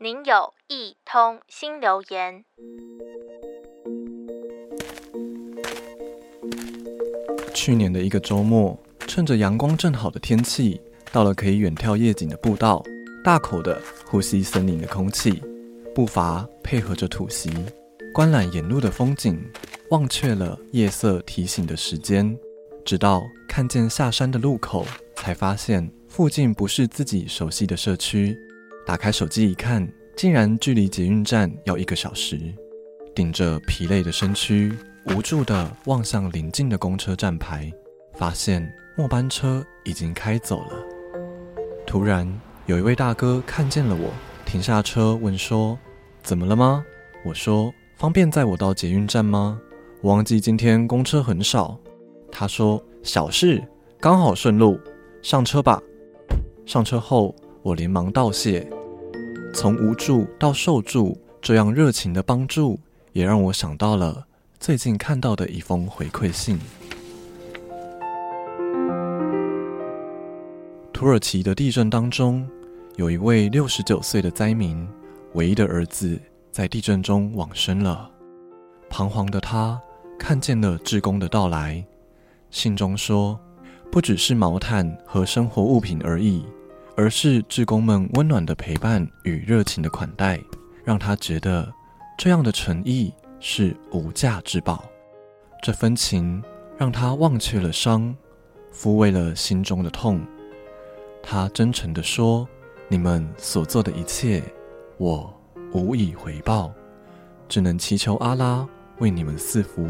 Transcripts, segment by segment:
您有一通新留言。去年的一个周末，趁着阳光正好的天气，到了可以远眺夜景的步道，大口的呼吸森林的空气，步伐配合着吐息，观览沿路的风景，忘却了夜色提醒的时间，直到看见下山的路口，才发现附近不是自己熟悉的社区。打开手机一看，竟然距离捷运站要一个小时。顶着疲累的身躯，无助地望向临近的公车站牌，发现末班车已经开走了。突然，有一位大哥看见了我，停下车问说：“怎么了吗？”我说：“方便载我到捷运站吗？我忘记今天公车很少。”他说：“小事，刚好顺路，上车吧。”上车后，我连忙道谢。从无助到受助，这样热情的帮助，也让我想到了最近看到的一封回馈信。土耳其的地震当中，有一位六十九岁的灾民，唯一的儿子在地震中往生了。彷徨的他看见了志工的到来，信中说，不只是毛毯和生活物品而已。而是志工们温暖的陪伴与热情的款待，让他觉得这样的诚意是无价之宝。这份情让他忘却了伤，抚慰了心中的痛。他真诚地说：“你们所做的一切，我无以回报，只能祈求阿拉为你们赐福。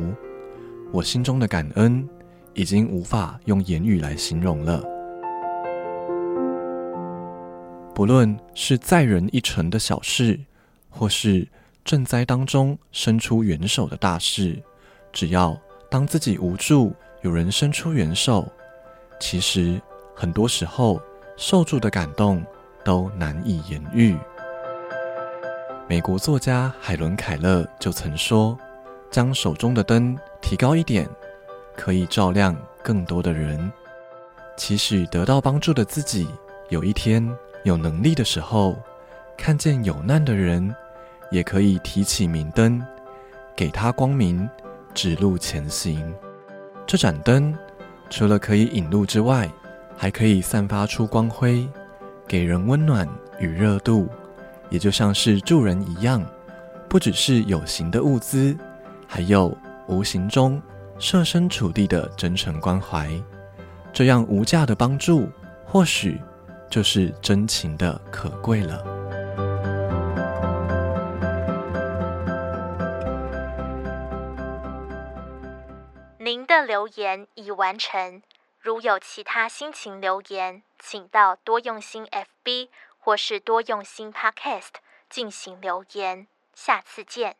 我心中的感恩已经无法用言语来形容了。”不论是载人一程的小事，或是赈灾当中伸出援手的大事，只要当自己无助，有人伸出援手，其实很多时候受助的感动都难以言喻。美国作家海伦·凯勒就曾说：“将手中的灯提高一点，可以照亮更多的人。”期许得到帮助的自己，有一天。有能力的时候，看见有难的人，也可以提起明灯，给他光明，指路前行。这盏灯除了可以引路之外，还可以散发出光辉，给人温暖与热度。也就像是助人一样，不只是有形的物资，还有无形中设身处地的真诚关怀。这样无价的帮助，或许。就是真情的可贵了。您的留言已完成。如有其他心情留言，请到多用心 FB 或是多用心 Podcast 进行留言。下次见。